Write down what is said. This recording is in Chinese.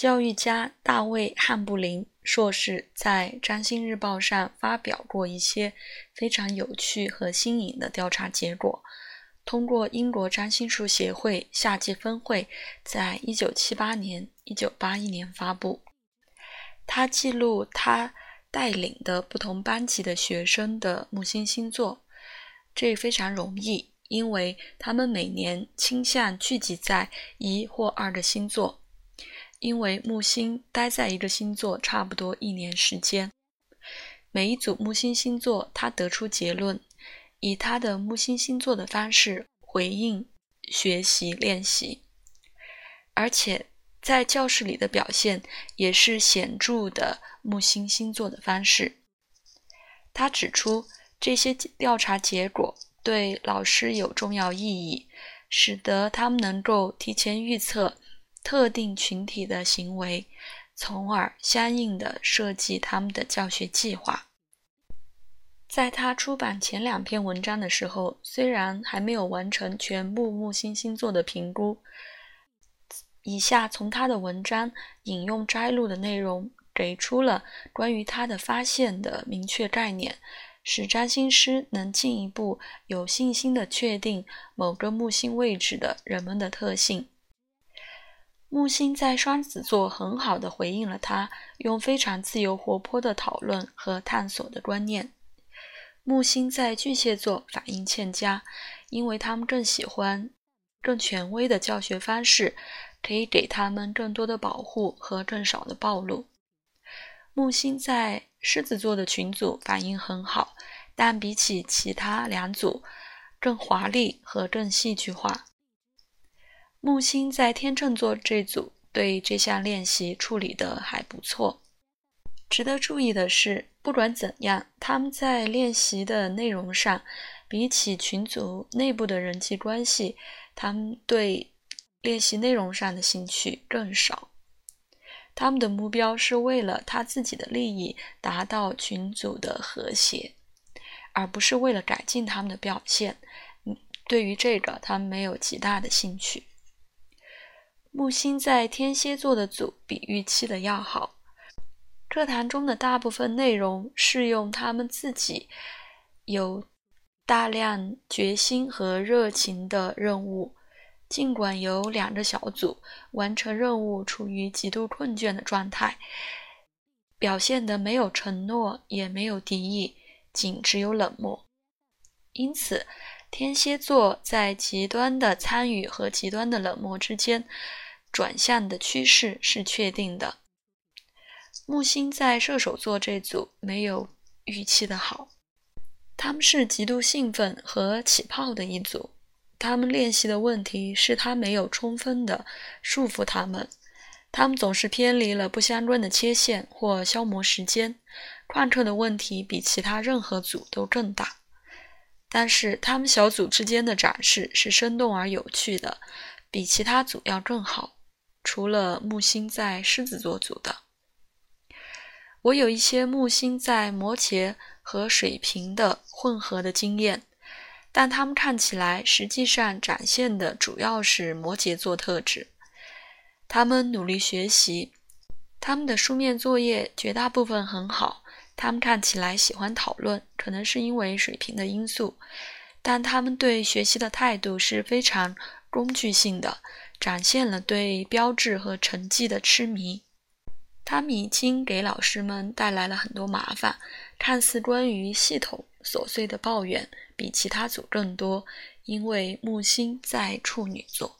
教育家大卫·汉布林硕士在《占星日报》上发表过一些非常有趣和新颖的调查结果。通过英国占星术协会夏季分会在1978年、1981年发布，他记录他带领的不同班级的学生的木星星座。这非常容易，因为他们每年倾向聚集在一或二的星座，因为木星待在一个星座差不多一年时间。每一组木星星座，他得出结论，以他的木星星座的方式回应学习练习，而且在教室里的表现也是显著的木星星座的方式。他指出。这些调查结果对老师有重要意义，使得他们能够提前预测特定群体的行为，从而相应的设计他们的教学计划。在他出版前两篇文章的时候，虽然还没有完成全部木星星座的评估，以下从他的文章引用摘录的内容，给出了关于他的发现的明确概念。使占星师能进一步有信心地确定某个木星位置的人们的特性。木星在双子座很好地回应了他用非常自由活泼的讨论和探索的观念。木星在巨蟹座反应欠佳，因为他们更喜欢更权威的教学方式，可以给他们更多的保护和更少的暴露。木星在狮子座的群组反应很好，但比起其他两组更华丽和更戏剧化。木星在天秤座这组对这项练习处理得还不错。值得注意的是，不管怎样，他们在练习的内容上，比起群组内部的人际关系，他们对练习内容上的兴趣更少。他们的目标是为了他自己的利益，达到群组的和谐，而不是为了改进他们的表现。对于这个，他们没有极大的兴趣。木星在天蝎座的组比预期的要好。课堂中的大部分内容是用他们自己有大量决心和热情的任务。尽管有两个小组完成任务处于极度困倦的状态，表现的没有承诺，也没有敌意，仅只有冷漠。因此，天蝎座在极端的参与和极端的冷漠之间转向的趋势是确定的。木星在射手座这组没有预期的好，他们是极度兴奋和起泡的一组。他们练习的问题是他没有充分的束缚他们，他们总是偏离了不相关的切线或消磨时间。旷课的问题比其他任何组都更大，但是他们小组之间的展示是生动而有趣的，比其他组要更好。除了木星在狮子座组的，我有一些木星在摩羯和水瓶的混合的经验。但他们看起来实际上展现的主要是摩羯座特质。他们努力学习，他们的书面作业绝大部分很好。他们看起来喜欢讨论，可能是因为水平的因素。但他们对学习的态度是非常工具性的，展现了对标志和成绩的痴迷。他们已经给老师们带来了很多麻烦，看似关于系统琐碎的抱怨。比其他组更多，因为木星在处女座。